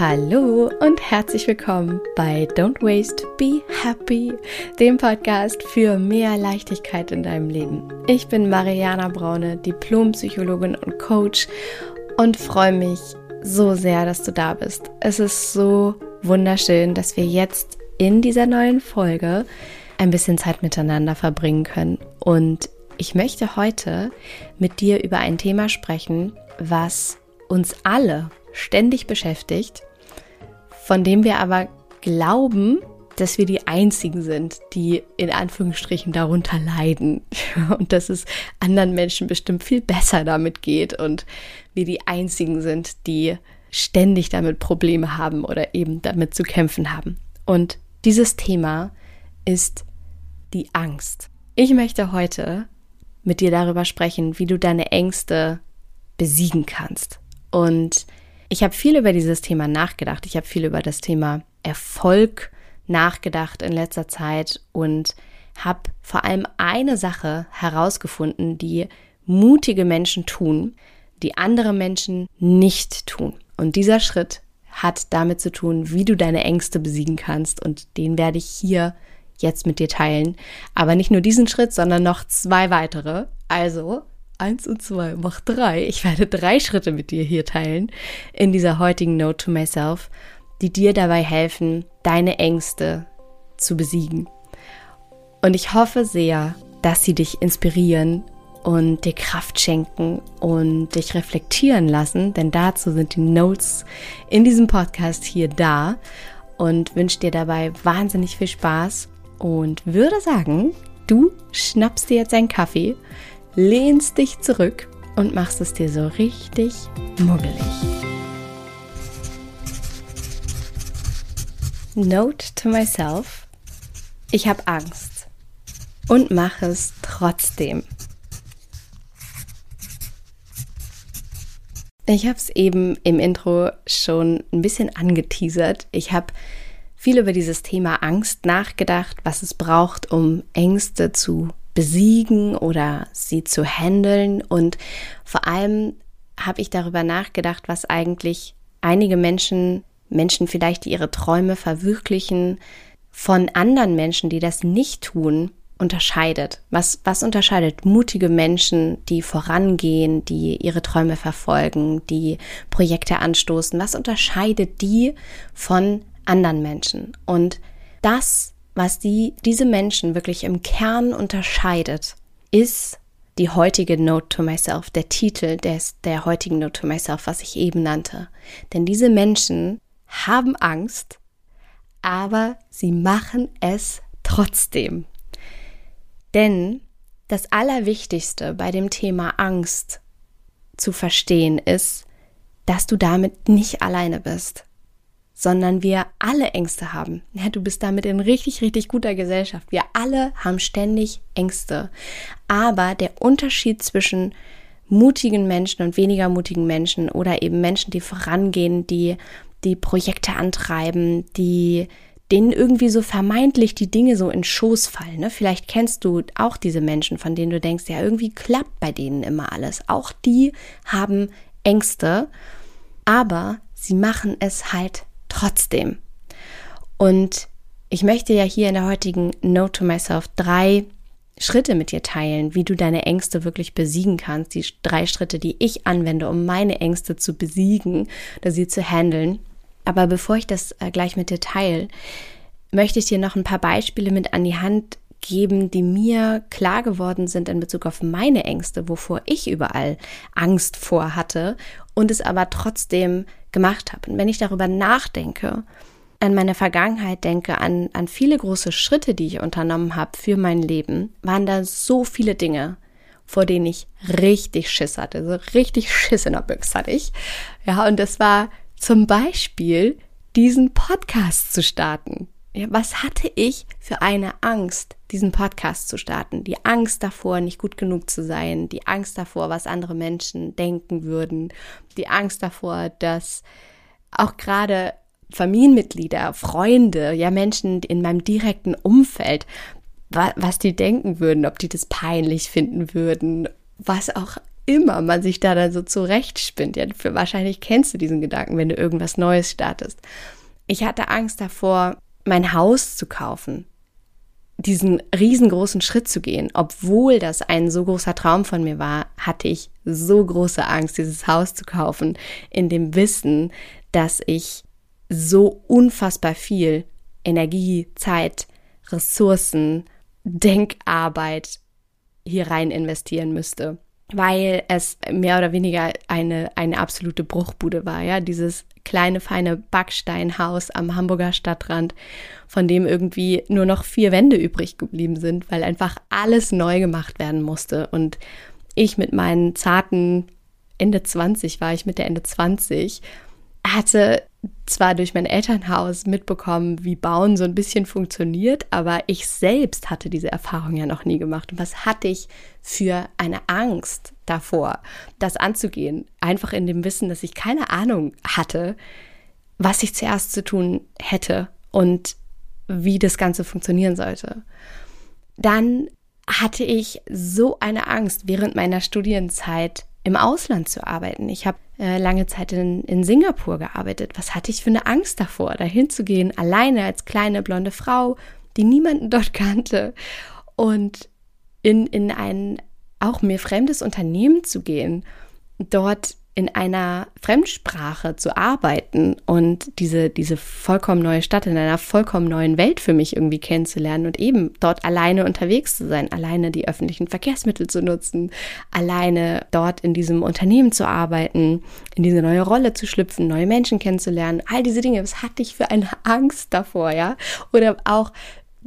Hallo und herzlich willkommen bei Don't Waste, Be Happy, dem Podcast für mehr Leichtigkeit in deinem Leben. Ich bin Mariana Braune, Diplompsychologin und Coach und freue mich so sehr, dass du da bist. Es ist so wunderschön, dass wir jetzt in dieser neuen Folge ein bisschen Zeit miteinander verbringen können. Und ich möchte heute mit dir über ein Thema sprechen, was uns alle ständig beschäftigt, von dem wir aber glauben, dass wir die Einzigen sind, die in Anführungsstrichen darunter leiden und dass es anderen Menschen bestimmt viel besser damit geht und wir die Einzigen sind, die ständig damit Probleme haben oder eben damit zu kämpfen haben. Und dieses Thema ist die Angst. Ich möchte heute mit dir darüber sprechen, wie du deine Ängste besiegen kannst. Und ich habe viel über dieses Thema nachgedacht. Ich habe viel über das Thema Erfolg nachgedacht in letzter Zeit und habe vor allem eine Sache herausgefunden, die mutige Menschen tun, die andere Menschen nicht tun. Und dieser Schritt hat damit zu tun, wie du deine Ängste besiegen kannst. Und den werde ich hier jetzt mit dir teilen. Aber nicht nur diesen Schritt, sondern noch zwei weitere. Also eins und zwei, mach drei. Ich werde drei Schritte mit dir hier teilen in dieser heutigen Note to Myself, die dir dabei helfen, deine Ängste zu besiegen. Und ich hoffe sehr, dass sie dich inspirieren und dir Kraft schenken und dich reflektieren lassen, denn dazu sind die Notes in diesem Podcast hier da und wünsche dir dabei wahnsinnig viel Spaß und würde sagen, du schnappst dir jetzt einen Kaffee, lehnst dich zurück und machst es dir so richtig muggelig. Note to myself. Ich habe Angst und mache es trotzdem. Ich habe es eben im Intro schon ein bisschen angeteasert. Ich habe viel über dieses Thema Angst nachgedacht, was es braucht, um Ängste zu besiegen oder sie zu handeln. Und vor allem habe ich darüber nachgedacht, was eigentlich einige Menschen, Menschen vielleicht, die ihre Träume verwirklichen, von anderen Menschen, die das nicht tun, unterscheidet. Was, was unterscheidet mutige Menschen, die vorangehen, die ihre Träume verfolgen, die Projekte anstoßen? Was unterscheidet die von anderen Menschen? Und das was die, diese Menschen wirklich im Kern unterscheidet, ist die heutige Note to Myself, der Titel des, der heutigen Note to Myself, was ich eben nannte. Denn diese Menschen haben Angst, aber sie machen es trotzdem. Denn das Allerwichtigste bei dem Thema Angst zu verstehen ist, dass du damit nicht alleine bist sondern wir alle Ängste haben. Ja, du bist damit in richtig, richtig guter Gesellschaft. Wir alle haben ständig Ängste. Aber der Unterschied zwischen mutigen Menschen und weniger mutigen Menschen oder eben Menschen, die vorangehen, die die Projekte antreiben, die denen irgendwie so vermeintlich die Dinge so in Schoß fallen. Ne? Vielleicht kennst du auch diese Menschen, von denen du denkst, ja, irgendwie klappt bei denen immer alles. Auch die haben Ängste, aber sie machen es halt trotzdem. Und ich möchte ja hier in der heutigen Note to Myself drei Schritte mit dir teilen, wie du deine Ängste wirklich besiegen kannst. Die drei Schritte, die ich anwende, um meine Ängste zu besiegen oder sie zu handeln. Aber bevor ich das äh, gleich mit dir teile, möchte ich dir noch ein paar Beispiele mit an die Hand geben, die mir klar geworden sind in Bezug auf meine Ängste, wovor ich überall Angst vor hatte und es aber trotzdem gemacht habe. Und wenn ich darüber nachdenke, an meine Vergangenheit denke, an, an viele große Schritte, die ich unternommen habe für mein Leben, waren da so viele Dinge, vor denen ich richtig Schiss hatte. So richtig Schiss in der Büchse hatte ich. Ja, und das war zum Beispiel, diesen Podcast zu starten. Ja, was hatte ich für eine Angst, diesen Podcast zu starten? Die Angst davor, nicht gut genug zu sein, die Angst davor, was andere Menschen denken würden, die Angst davor, dass auch gerade Familienmitglieder, Freunde, ja Menschen in meinem direkten Umfeld, was die denken würden, ob die das peinlich finden würden, was auch immer man sich da dann so zurechtspinnt. Ja, für, wahrscheinlich kennst du diesen Gedanken, wenn du irgendwas Neues startest. Ich hatte Angst davor, mein Haus zu kaufen, diesen riesengroßen Schritt zu gehen. Obwohl das ein so großer Traum von mir war, hatte ich so große Angst, dieses Haus zu kaufen, in dem Wissen, dass ich so unfassbar viel Energie, Zeit, Ressourcen, Denkarbeit hier rein investieren müsste weil es mehr oder weniger eine, eine absolute Bruchbude war, ja, dieses kleine, feine Backsteinhaus am Hamburger Stadtrand, von dem irgendwie nur noch vier Wände übrig geblieben sind, weil einfach alles neu gemacht werden musste. Und ich mit meinen zarten Ende 20 war ich mit der Ende 20 hatte zwar durch mein Elternhaus mitbekommen, wie Bauen so ein bisschen funktioniert, aber ich selbst hatte diese Erfahrung ja noch nie gemacht. Und was hatte ich für eine Angst davor, das anzugehen? Einfach in dem Wissen, dass ich keine Ahnung hatte, was ich zuerst zu tun hätte und wie das Ganze funktionieren sollte. Dann hatte ich so eine Angst während meiner Studienzeit im Ausland zu arbeiten. Ich habe äh, lange Zeit in, in Singapur gearbeitet. Was hatte ich für eine Angst davor, dahin zu gehen, alleine als kleine blonde Frau, die niemanden dort kannte und in, in ein auch mir fremdes Unternehmen zu gehen, dort in einer Fremdsprache zu arbeiten und diese, diese vollkommen neue Stadt in einer vollkommen neuen Welt für mich irgendwie kennenzulernen und eben dort alleine unterwegs zu sein, alleine die öffentlichen Verkehrsmittel zu nutzen, alleine dort in diesem Unternehmen zu arbeiten, in diese neue Rolle zu schlüpfen, neue Menschen kennenzulernen, all diese Dinge, was hatte ich für eine Angst davor, ja? Oder auch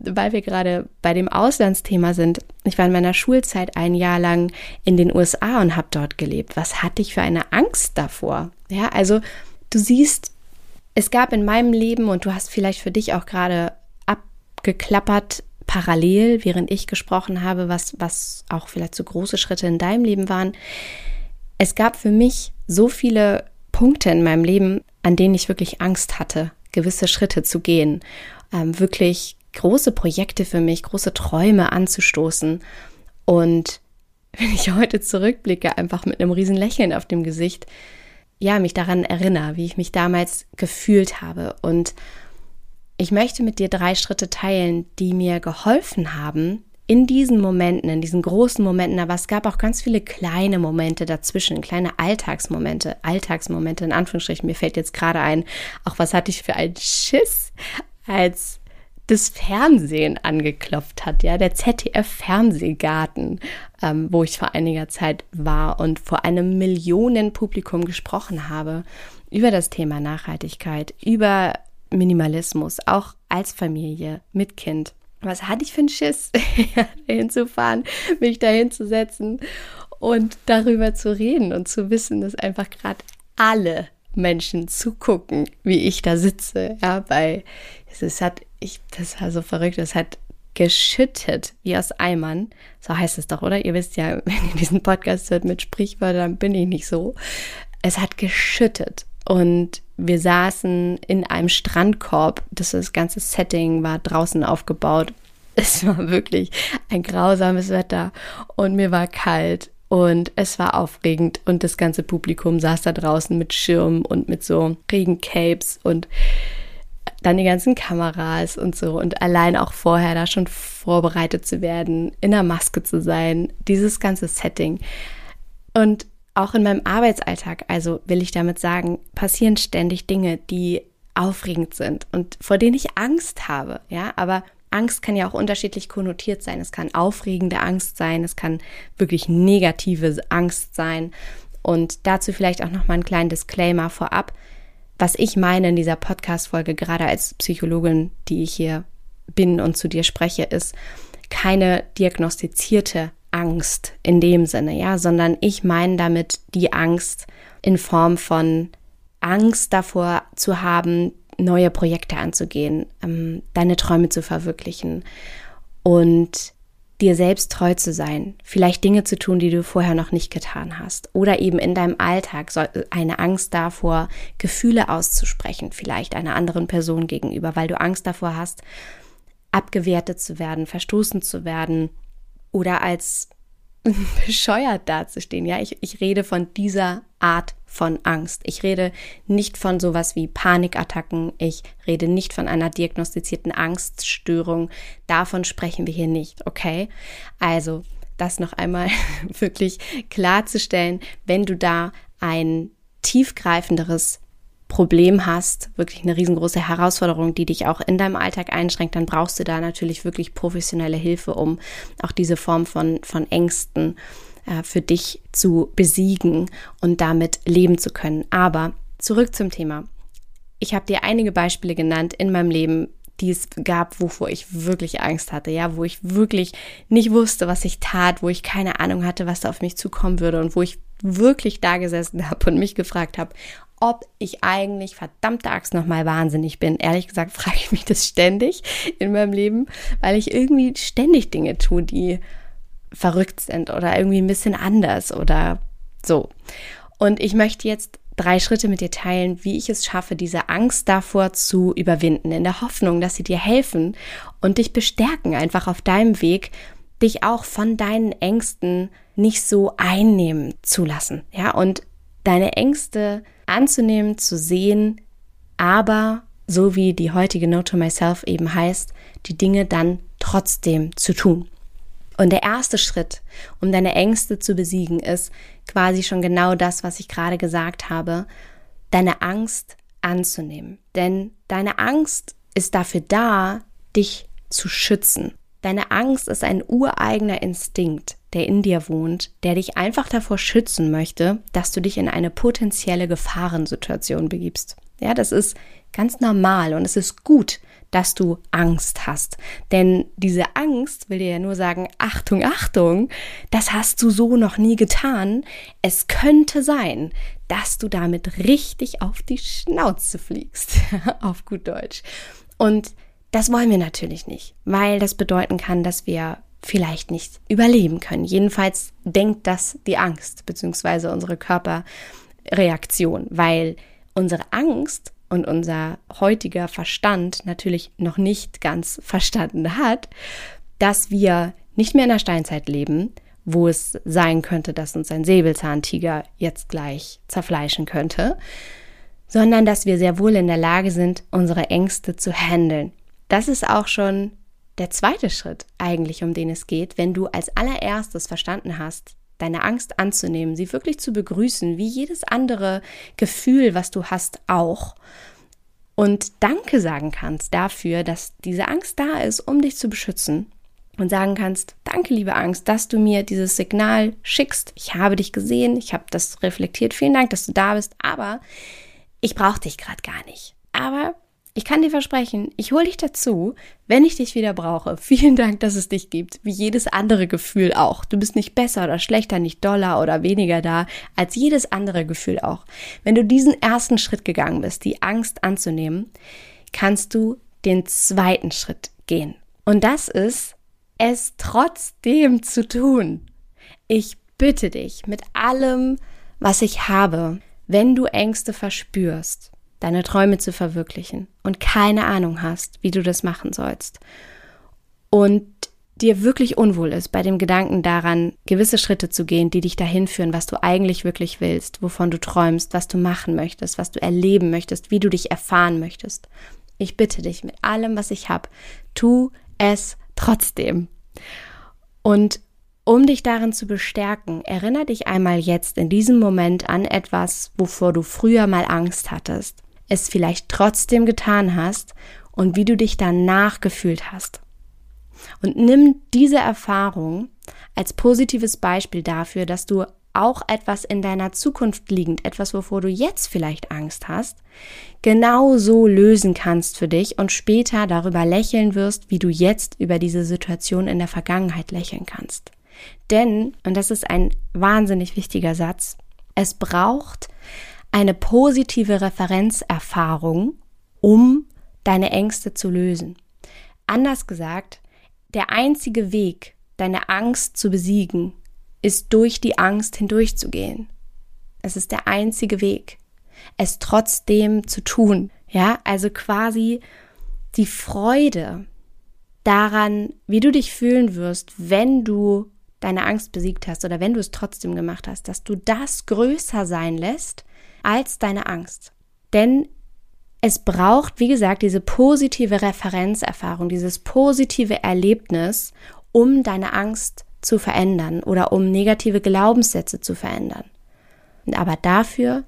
weil wir gerade bei dem Auslandsthema sind, ich war in meiner Schulzeit ein Jahr lang in den USA und habe dort gelebt. Was hatte ich für eine Angst davor? Ja, also du siehst, es gab in meinem Leben und du hast vielleicht für dich auch gerade abgeklappert parallel, während ich gesprochen habe, was was auch vielleicht so große Schritte in deinem Leben waren. Es gab für mich so viele Punkte in meinem Leben, an denen ich wirklich Angst hatte, gewisse Schritte zu gehen, ähm, wirklich große Projekte für mich, große Träume anzustoßen. Und wenn ich heute zurückblicke, einfach mit einem riesen Lächeln auf dem Gesicht, ja, mich daran erinnere, wie ich mich damals gefühlt habe. Und ich möchte mit dir drei Schritte teilen, die mir geholfen haben, in diesen Momenten, in diesen großen Momenten, aber es gab auch ganz viele kleine Momente dazwischen, kleine Alltagsmomente, Alltagsmomente in Anführungsstrichen. Mir fällt jetzt gerade ein, auch was hatte ich für einen Schiss, als das Fernsehen angeklopft hat, ja, der ZDF-Fernsehgarten, ähm, wo ich vor einiger Zeit war und vor einem Millionenpublikum gesprochen habe über das Thema Nachhaltigkeit, über Minimalismus, auch als Familie mit Kind. Was hatte ich für einen Schiss, dahin zu fahren, mich dahin zu setzen und darüber zu reden und zu wissen, dass einfach gerade alle Menschen zugucken, wie ich da sitze, ja, weil es hat ich, das war so verrückt, es hat geschüttet wie aus Eimern. So heißt es doch, oder? Ihr wisst ja, wenn ihr diesen Podcast hört mit Sprichwörtern, bin ich nicht so. Es hat geschüttet und wir saßen in einem Strandkorb. Das, das ganze Setting war draußen aufgebaut. Es war wirklich ein grausames Wetter und mir war kalt und es war aufregend und das ganze Publikum saß da draußen mit Schirmen und mit so Regencapes und dann die ganzen Kameras und so und allein auch vorher da schon vorbereitet zu werden, in der Maske zu sein, dieses ganze Setting. Und auch in meinem Arbeitsalltag, also will ich damit sagen, passieren ständig Dinge, die aufregend sind und vor denen ich Angst habe, ja, aber Angst kann ja auch unterschiedlich konnotiert sein. Es kann aufregende Angst sein, es kann wirklich negative Angst sein. Und dazu vielleicht auch noch mal einen kleinen Disclaimer vorab was ich meine in dieser Podcast-Folge, gerade als Psychologin, die ich hier bin und zu dir spreche, ist keine diagnostizierte Angst in dem Sinne, ja, sondern ich meine damit die Angst in Form von Angst davor zu haben, neue Projekte anzugehen, ähm, deine Träume zu verwirklichen. Und dir selbst treu zu sein, vielleicht Dinge zu tun, die du vorher noch nicht getan hast oder eben in deinem Alltag eine Angst davor, Gefühle auszusprechen, vielleicht einer anderen Person gegenüber, weil du Angst davor hast, abgewertet zu werden, verstoßen zu werden oder als bescheuert dazustehen. Ja, ich, ich rede von dieser Art von Angst. Ich rede nicht von sowas wie Panikattacken. Ich rede nicht von einer diagnostizierten Angststörung. Davon sprechen wir hier nicht, okay? Also, das noch einmal wirklich klarzustellen, wenn du da ein tiefgreifenderes Problem hast, wirklich eine riesengroße Herausforderung, die dich auch in deinem Alltag einschränkt, dann brauchst du da natürlich wirklich professionelle Hilfe, um auch diese Form von, von Ängsten äh, für dich zu besiegen und damit leben zu können. Aber zurück zum Thema. Ich habe dir einige Beispiele genannt in meinem Leben, die es gab, wovor ich wirklich Angst hatte, ja, wo ich wirklich nicht wusste, was ich tat, wo ich keine Ahnung hatte, was da auf mich zukommen würde und wo ich wirklich da gesessen habe und mich gefragt habe, ob ich eigentlich verdammte Axt nochmal wahnsinnig bin. Ehrlich gesagt frage ich mich das ständig in meinem Leben, weil ich irgendwie ständig Dinge tue, die verrückt sind oder irgendwie ein bisschen anders oder so. Und ich möchte jetzt drei Schritte mit dir teilen, wie ich es schaffe, diese Angst davor zu überwinden, in der Hoffnung, dass sie dir helfen und dich bestärken, einfach auf deinem Weg, dich auch von deinen Ängsten nicht so einnehmen zu lassen. Ja, und deine Ängste anzunehmen, zu sehen, aber so wie die heutige Note to Myself eben heißt, die Dinge dann trotzdem zu tun. Und der erste Schritt, um deine Ängste zu besiegen, ist quasi schon genau das, was ich gerade gesagt habe, deine Angst anzunehmen. Denn deine Angst ist dafür da, dich zu schützen. Deine Angst ist ein ureigener Instinkt, der in dir wohnt, der dich einfach davor schützen möchte, dass du dich in eine potenzielle Gefahrensituation begibst. Ja, das ist ganz normal und es ist gut, dass du Angst hast. Denn diese Angst will dir ja nur sagen, Achtung, Achtung, das hast du so noch nie getan. Es könnte sein, dass du damit richtig auf die Schnauze fliegst, auf gut Deutsch. Und das wollen wir natürlich nicht, weil das bedeuten kann, dass wir vielleicht nicht überleben können. Jedenfalls denkt das die Angst beziehungsweise unsere Körperreaktion, weil unsere Angst und unser heutiger Verstand natürlich noch nicht ganz verstanden hat, dass wir nicht mehr in der Steinzeit leben, wo es sein könnte, dass uns ein Säbelzahntiger jetzt gleich zerfleischen könnte, sondern dass wir sehr wohl in der Lage sind, unsere Ängste zu handeln. Das ist auch schon der zweite Schritt eigentlich, um den es geht, wenn du als allererstes verstanden hast, deine Angst anzunehmen, sie wirklich zu begrüßen, wie jedes andere Gefühl, was du hast, auch. Und Danke sagen kannst dafür, dass diese Angst da ist, um dich zu beschützen. Und sagen kannst, danke liebe Angst, dass du mir dieses Signal schickst. Ich habe dich gesehen, ich habe das reflektiert. Vielen Dank, dass du da bist, aber ich brauche dich gerade gar nicht. Aber ich kann dir versprechen, ich hole dich dazu, wenn ich dich wieder brauche. Vielen Dank, dass es dich gibt, wie jedes andere Gefühl auch. Du bist nicht besser oder schlechter, nicht doller oder weniger da als jedes andere Gefühl auch. Wenn du diesen ersten Schritt gegangen bist, die Angst anzunehmen, kannst du den zweiten Schritt gehen. Und das ist, es trotzdem zu tun. Ich bitte dich mit allem, was ich habe, wenn du Ängste verspürst, deine Träume zu verwirklichen und keine Ahnung hast, wie du das machen sollst und dir wirklich unwohl ist bei dem Gedanken daran, gewisse Schritte zu gehen, die dich dahin führen, was du eigentlich wirklich willst, wovon du träumst, was du machen möchtest, was du erleben möchtest, wie du dich erfahren möchtest. Ich bitte dich mit allem, was ich habe, tu es trotzdem. Und um dich darin zu bestärken, erinnere dich einmal jetzt in diesem Moment an etwas, wovor du früher mal Angst hattest es vielleicht trotzdem getan hast und wie du dich danach gefühlt hast. Und nimm diese Erfahrung als positives Beispiel dafür, dass du auch etwas in deiner Zukunft liegend, etwas, wovor du jetzt vielleicht Angst hast, genau so lösen kannst für dich und später darüber lächeln wirst, wie du jetzt über diese Situation in der Vergangenheit lächeln kannst. Denn, und das ist ein wahnsinnig wichtiger Satz, es braucht eine positive Referenzerfahrung, um deine Ängste zu lösen. Anders gesagt, der einzige Weg, deine Angst zu besiegen, ist durch die Angst hindurchzugehen. Es ist der einzige Weg, es trotzdem zu tun. Ja, also quasi die Freude daran, wie du dich fühlen wirst, wenn du deine Angst besiegt hast oder wenn du es trotzdem gemacht hast, dass du das größer sein lässt als deine Angst. Denn es braucht, wie gesagt, diese positive Referenzerfahrung, dieses positive Erlebnis, um deine Angst zu verändern oder um negative Glaubenssätze zu verändern. Aber dafür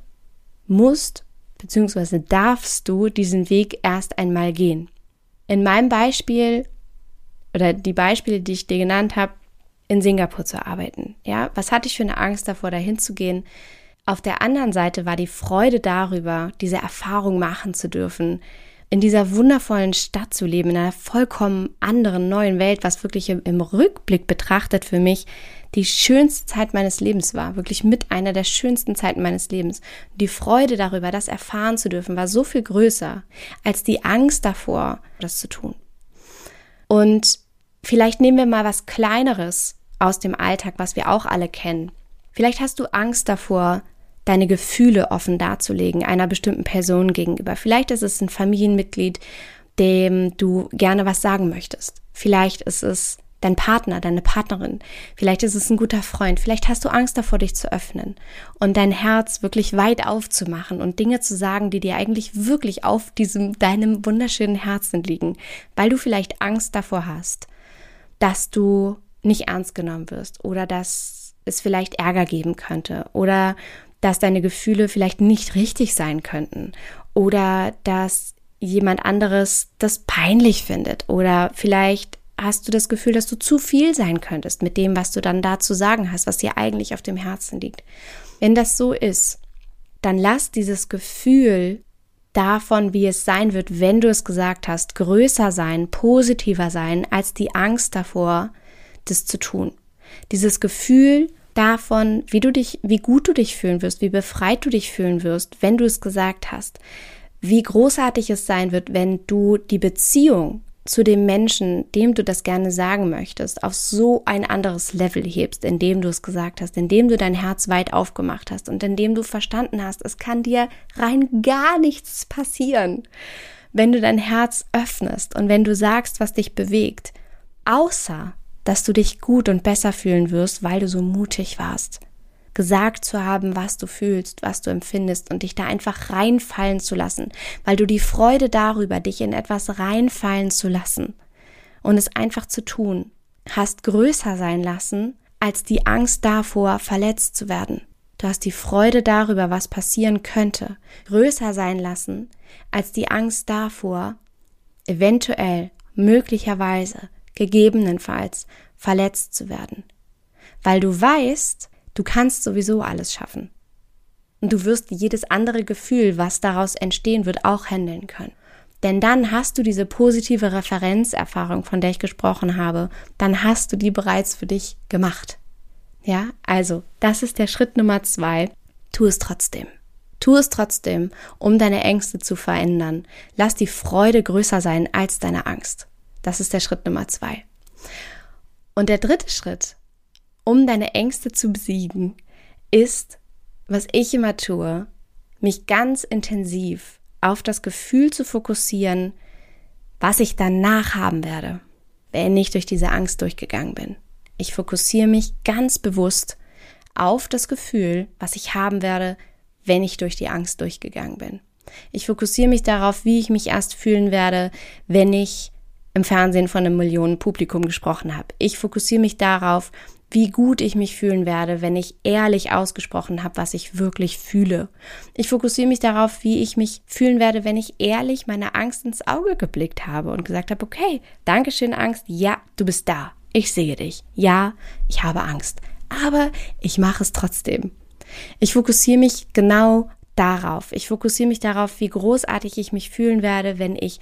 musst bzw. darfst du diesen Weg erst einmal gehen. In meinem Beispiel oder die Beispiele, die ich dir genannt habe, in Singapur zu arbeiten. Ja, was hatte ich für eine Angst davor, dahin zu gehen? Auf der anderen Seite war die Freude darüber, diese Erfahrung machen zu dürfen, in dieser wundervollen Stadt zu leben, in einer vollkommen anderen neuen Welt, was wirklich im, Rückblick betrachtet für mich die schönste Zeit meines Lebens war, wirklich mit einer der schönsten Zeiten meines Lebens. Die Freude darüber, das erfahren zu dürfen, war so viel größer als die Angst davor, das zu tun. Und vielleicht nehmen wir mal was Kleineres aus dem Alltag, was wir auch alle kennen. Vielleicht hast du Angst davor, deine Gefühle offen darzulegen einer bestimmten Person gegenüber. Vielleicht ist es ein Familienmitglied, dem du gerne was sagen möchtest. Vielleicht ist es dein Partner, deine Partnerin. Vielleicht ist es ein guter Freund. Vielleicht hast du Angst davor, dich zu öffnen und dein Herz wirklich weit aufzumachen und Dinge zu sagen, die dir eigentlich wirklich auf diesem, deinem wunderschönen Herzen liegen, weil du vielleicht Angst davor hast, dass du nicht ernst genommen wirst oder dass es vielleicht Ärger geben könnte oder dass deine Gefühle vielleicht nicht richtig sein könnten oder dass jemand anderes das peinlich findet oder vielleicht hast du das Gefühl, dass du zu viel sein könntest mit dem, was du dann da zu sagen hast, was dir eigentlich auf dem Herzen liegt. Wenn das so ist, dann lass dieses Gefühl davon, wie es sein wird, wenn du es gesagt hast, größer sein, positiver sein als die Angst davor, das zu tun. Dieses Gefühl davon, wie du dich, wie gut du dich fühlen wirst, wie befreit du dich fühlen wirst, wenn du es gesagt hast, wie großartig es sein wird, wenn du die Beziehung zu dem Menschen, dem du das gerne sagen möchtest, auf so ein anderes Level hebst, indem du es gesagt hast, indem du dein Herz weit aufgemacht hast und indem du verstanden hast, es kann dir rein gar nichts passieren, wenn du dein Herz öffnest und wenn du sagst, was dich bewegt, außer dass du dich gut und besser fühlen wirst, weil du so mutig warst. Gesagt zu haben, was du fühlst, was du empfindest und dich da einfach reinfallen zu lassen, weil du die Freude darüber, dich in etwas reinfallen zu lassen und es einfach zu tun, hast größer sein lassen als die Angst davor, verletzt zu werden. Du hast die Freude darüber, was passieren könnte, größer sein lassen als die Angst davor, eventuell, möglicherweise gegebenenfalls verletzt zu werden. Weil du weißt, du kannst sowieso alles schaffen. Und du wirst jedes andere Gefühl, was daraus entstehen wird, auch handeln können. Denn dann hast du diese positive Referenzerfahrung, von der ich gesprochen habe, dann hast du die bereits für dich gemacht. Ja, also, das ist der Schritt Nummer zwei. Tu es trotzdem. Tu es trotzdem, um deine Ängste zu verändern. Lass die Freude größer sein als deine Angst. Das ist der Schritt Nummer zwei. Und der dritte Schritt, um deine Ängste zu besiegen, ist, was ich immer tue, mich ganz intensiv auf das Gefühl zu fokussieren, was ich danach haben werde, wenn ich durch diese Angst durchgegangen bin. Ich fokussiere mich ganz bewusst auf das Gefühl, was ich haben werde, wenn ich durch die Angst durchgegangen bin. Ich fokussiere mich darauf, wie ich mich erst fühlen werde, wenn ich im Fernsehen von einem Millionen Publikum gesprochen habe. Ich fokussiere mich darauf, wie gut ich mich fühlen werde, wenn ich ehrlich ausgesprochen habe, was ich wirklich fühle. Ich fokussiere mich darauf, wie ich mich fühlen werde, wenn ich ehrlich meiner Angst ins Auge geblickt habe und gesagt habe, okay, Dankeschön Angst, ja, du bist da, ich sehe dich, ja, ich habe Angst, aber ich mache es trotzdem. Ich fokussiere mich genau darauf. Ich fokussiere mich darauf, wie großartig ich mich fühlen werde, wenn ich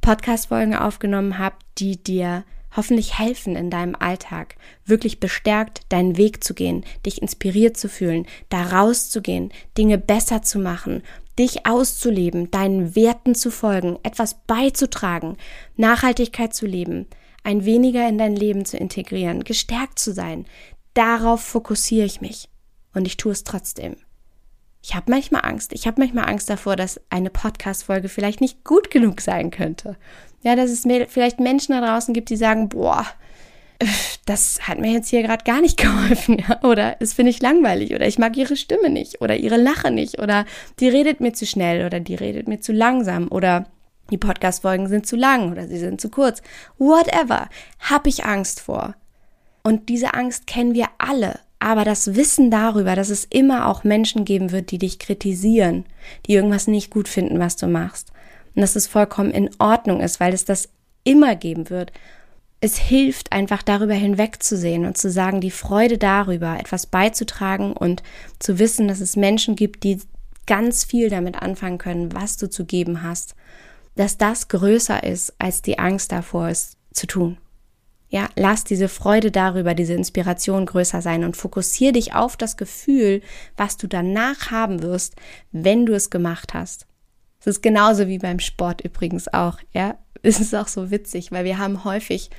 Podcast-Folgen aufgenommen habe, die dir hoffentlich helfen in deinem Alltag, wirklich bestärkt deinen Weg zu gehen, dich inspiriert zu fühlen, da rauszugehen, Dinge besser zu machen, dich auszuleben, deinen Werten zu folgen, etwas beizutragen, Nachhaltigkeit zu leben, ein weniger in dein Leben zu integrieren, gestärkt zu sein. Darauf fokussiere ich mich und ich tue es trotzdem. Ich habe manchmal Angst. Ich habe manchmal Angst davor, dass eine Podcast-Folge vielleicht nicht gut genug sein könnte. Ja, dass es mir vielleicht Menschen da draußen gibt, die sagen, boah, das hat mir jetzt hier gerade gar nicht geholfen, ja? oder es finde ich langweilig, oder ich mag ihre Stimme nicht, oder ihre Lache nicht, oder die redet mir zu schnell, oder die redet mir zu langsam, oder die Podcast-Folgen sind zu lang, oder sie sind zu kurz. Whatever. Hab ich Angst vor. Und diese Angst kennen wir alle. Aber das Wissen darüber, dass es immer auch Menschen geben wird, die dich kritisieren, die irgendwas nicht gut finden, was du machst. Und dass es vollkommen in Ordnung ist, weil es das immer geben wird es hilft einfach darüber hinwegzusehen und zu sagen, die Freude darüber, etwas beizutragen und zu wissen, dass es Menschen gibt, die ganz viel damit anfangen können, was du zu geben hast, dass das größer ist als die Angst davor, es zu tun. Ja, lass diese Freude darüber, diese Inspiration größer sein und fokussier dich auf das Gefühl, was du danach haben wirst, wenn du es gemacht hast. Es ist genauso wie beim Sport übrigens auch, ja ist es auch so witzig, weil wir haben häufig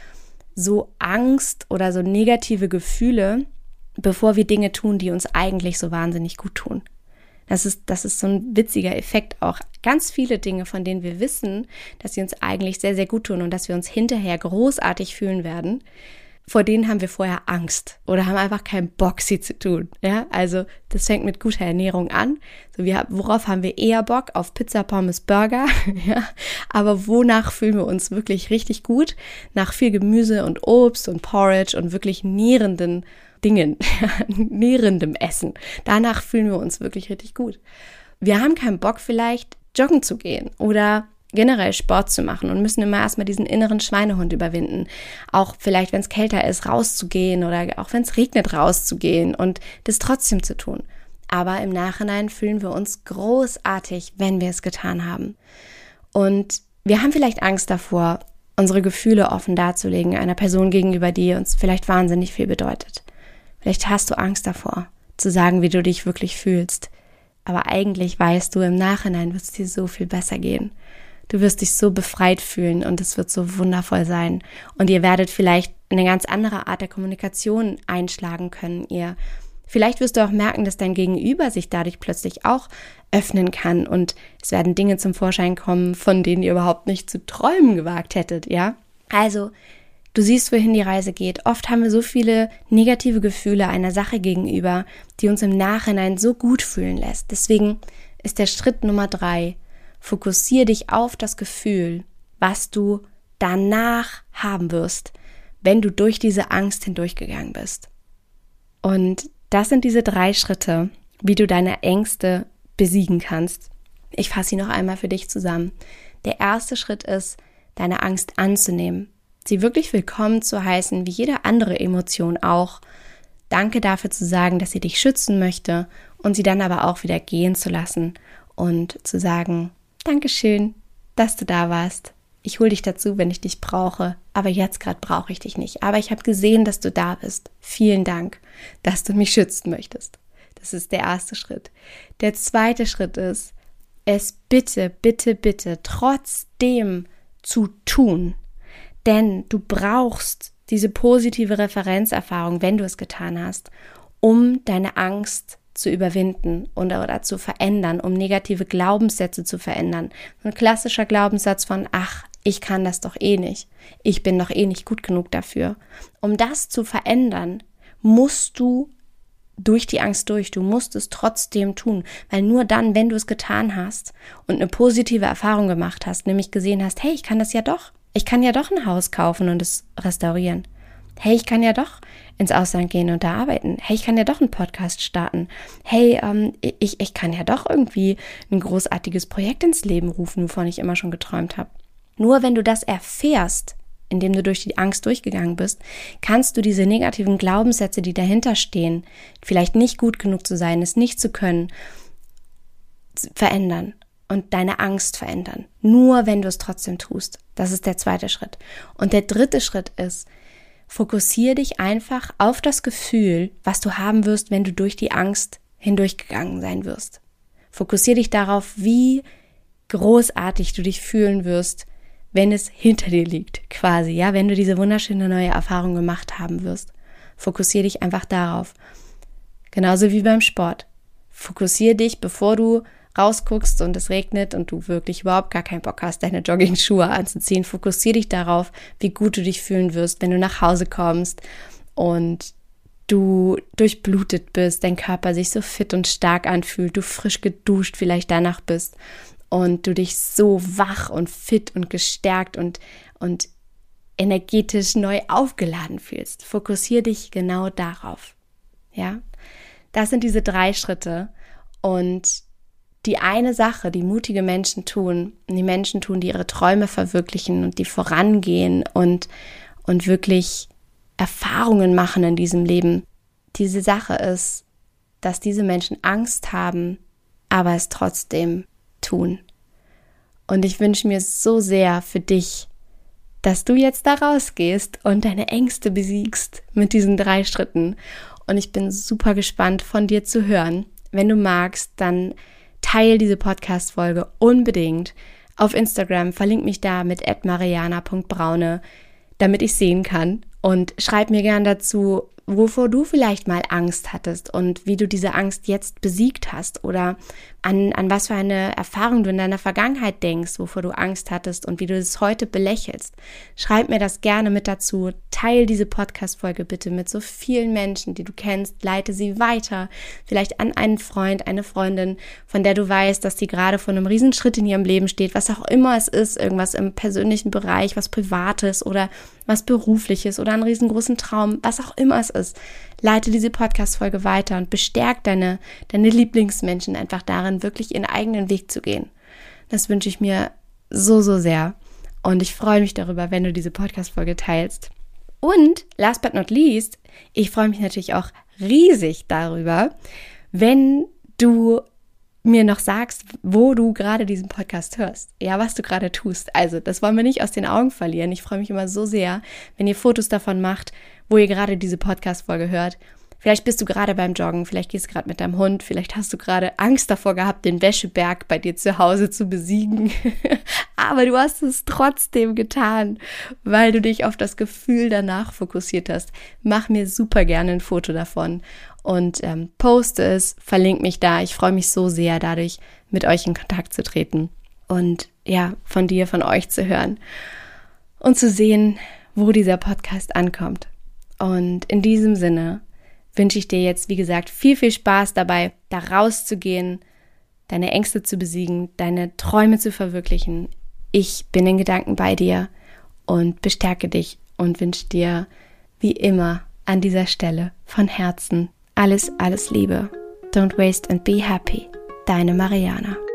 so Angst oder so negative Gefühle, bevor wir Dinge tun, die uns eigentlich so wahnsinnig gut tun. Das ist, das ist so ein witziger Effekt auch. Ganz viele Dinge, von denen wir wissen, dass sie uns eigentlich sehr, sehr gut tun und dass wir uns hinterher großartig fühlen werden, vor denen haben wir vorher Angst oder haben einfach keinen Bock, sie zu tun. Ja, also das fängt mit guter Ernährung an. So, wir, worauf haben wir eher Bock? Auf Pizza, Pommes, Burger. ja, aber wonach fühlen wir uns wirklich richtig gut? Nach viel Gemüse und Obst und Porridge und wirklich nährenden Dingen, nährendem Essen. Danach fühlen wir uns wirklich richtig gut. Wir haben keinen Bock vielleicht joggen zu gehen oder generell Sport zu machen und müssen immer erstmal diesen inneren Schweinehund überwinden. Auch vielleicht, wenn es kälter ist, rauszugehen oder auch wenn es regnet, rauszugehen und das trotzdem zu tun. Aber im Nachhinein fühlen wir uns großartig, wenn wir es getan haben. Und wir haben vielleicht Angst davor, unsere Gefühle offen darzulegen, einer Person gegenüber, die uns vielleicht wahnsinnig viel bedeutet. Vielleicht hast du Angst davor, zu sagen, wie du dich wirklich fühlst. Aber eigentlich weißt du, im Nachhinein wird es dir so viel besser gehen. Du wirst dich so befreit fühlen und es wird so wundervoll sein. Und ihr werdet vielleicht eine ganz andere Art der Kommunikation einschlagen können. Ihr Vielleicht wirst du auch merken, dass dein Gegenüber sich dadurch plötzlich auch öffnen kann und es werden Dinge zum Vorschein kommen, von denen ihr überhaupt nicht zu träumen gewagt hättet, ja? Also, du siehst, wohin die Reise geht. Oft haben wir so viele negative Gefühle einer Sache gegenüber, die uns im Nachhinein so gut fühlen lässt. Deswegen ist der Schritt Nummer drei, Fokussiere dich auf das Gefühl, was du danach haben wirst, wenn du durch diese Angst hindurchgegangen bist. Und das sind diese drei Schritte, wie du deine Ängste besiegen kannst. Ich fasse sie noch einmal für dich zusammen. Der erste Schritt ist, deine Angst anzunehmen, sie wirklich willkommen zu heißen, wie jede andere Emotion auch. Danke dafür zu sagen, dass sie dich schützen möchte und sie dann aber auch wieder gehen zu lassen und zu sagen, Dankeschön, dass du da warst. Ich hole dich dazu, wenn ich dich brauche, aber jetzt gerade brauche ich dich nicht. Aber ich habe gesehen, dass du da bist. Vielen Dank, dass du mich schützen möchtest. Das ist der erste Schritt. Der zweite Schritt ist, es bitte, bitte, bitte trotzdem zu tun. Denn du brauchst diese positive Referenzerfahrung, wenn du es getan hast, um deine Angst zu überwinden oder, oder zu verändern, um negative Glaubenssätze zu verändern. Ein klassischer Glaubenssatz von, ach, ich kann das doch eh nicht. Ich bin doch eh nicht gut genug dafür. Um das zu verändern, musst du durch die Angst durch. Du musst es trotzdem tun, weil nur dann, wenn du es getan hast und eine positive Erfahrung gemacht hast, nämlich gesehen hast, hey, ich kann das ja doch. Ich kann ja doch ein Haus kaufen und es restaurieren. Hey, ich kann ja doch ins Ausland gehen und da arbeiten. Hey, ich kann ja doch einen Podcast starten. Hey, ähm, ich, ich kann ja doch irgendwie ein großartiges Projekt ins Leben rufen, wovon ich immer schon geträumt habe. Nur wenn du das erfährst, indem du durch die Angst durchgegangen bist, kannst du diese negativen Glaubenssätze, die dahinter stehen, vielleicht nicht gut genug zu sein, es nicht zu können, verändern und deine Angst verändern. Nur wenn du es trotzdem tust. Das ist der zweite Schritt. Und der dritte Schritt ist, Fokussiere dich einfach auf das Gefühl, was du haben wirst, wenn du durch die Angst hindurchgegangen sein wirst. Fokussiere dich darauf, wie großartig du dich fühlen wirst, wenn es hinter dir liegt, quasi, ja, wenn du diese wunderschöne neue Erfahrung gemacht haben wirst. Fokussiere dich einfach darauf. Genauso wie beim Sport. Fokussiere dich, bevor du rausguckst und es regnet und du wirklich überhaupt gar keinen Bock hast, deine Jogging-Schuhe anzuziehen, fokussiere dich darauf, wie gut du dich fühlen wirst, wenn du nach Hause kommst und du durchblutet bist, dein Körper sich so fit und stark anfühlt, du frisch geduscht vielleicht danach bist und du dich so wach und fit und gestärkt und, und energetisch neu aufgeladen fühlst. Fokussiere dich genau darauf. Ja, das sind diese drei Schritte und die eine Sache, die mutige Menschen tun, die Menschen tun, die ihre Träume verwirklichen und die vorangehen und, und wirklich Erfahrungen machen in diesem Leben. Diese Sache ist, dass diese Menschen Angst haben, aber es trotzdem tun. Und ich wünsche mir so sehr für dich, dass du jetzt da rausgehst und deine Ängste besiegst mit diesen drei Schritten. Und ich bin super gespannt von dir zu hören. Wenn du magst, dann teil diese Podcast-Folge unbedingt auf Instagram. Verlink mich da mit mariana.braune, damit ich sehen kann. Und schreib mir gern dazu, wovor du vielleicht mal Angst hattest und wie du diese Angst jetzt besiegt hast oder an, an was für eine Erfahrung du in deiner Vergangenheit denkst, wovor du Angst hattest und wie du es heute belächelst. Schreib mir das gerne mit dazu. Teil diese Podcast-Folge bitte mit so vielen Menschen, die du kennst. Leite sie weiter. Vielleicht an einen Freund, eine Freundin, von der du weißt, dass sie gerade vor einem Riesenschritt in ihrem Leben steht, was auch immer es ist, irgendwas im persönlichen Bereich, was Privates oder was Berufliches oder einen riesengroßen Traum, was auch immer es ist leite diese Podcast-Folge weiter und bestärk deine, deine Lieblingsmenschen einfach darin, wirklich ihren eigenen Weg zu gehen. Das wünsche ich mir so, so sehr. Und ich freue mich darüber, wenn du diese Podcast-Folge teilst. Und last but not least, ich freue mich natürlich auch riesig darüber, wenn du mir noch sagst, wo du gerade diesen Podcast hörst. Ja, was du gerade tust. Also, das wollen wir nicht aus den Augen verlieren. Ich freue mich immer so sehr, wenn ihr Fotos davon macht, wo ihr gerade diese Podcast-Folge hört. Vielleicht bist du gerade beim Joggen, vielleicht gehst du gerade mit deinem Hund, vielleicht hast du gerade Angst davor gehabt, den Wäscheberg bei dir zu Hause zu besiegen. Aber du hast es trotzdem getan, weil du dich auf das Gefühl danach fokussiert hast. Mach mir super gerne ein Foto davon und ähm, poste es, verlink mich da. Ich freue mich so sehr, dadurch mit euch in Kontakt zu treten und ja, von dir, von euch zu hören und zu sehen, wo dieser Podcast ankommt. Und in diesem Sinne wünsche ich dir jetzt, wie gesagt, viel, viel Spaß dabei, da rauszugehen, deine Ängste zu besiegen, deine Träume zu verwirklichen. Ich bin in Gedanken bei dir und bestärke dich und wünsche dir wie immer an dieser Stelle von Herzen alles, alles Liebe. Don't waste and be happy. Deine Mariana.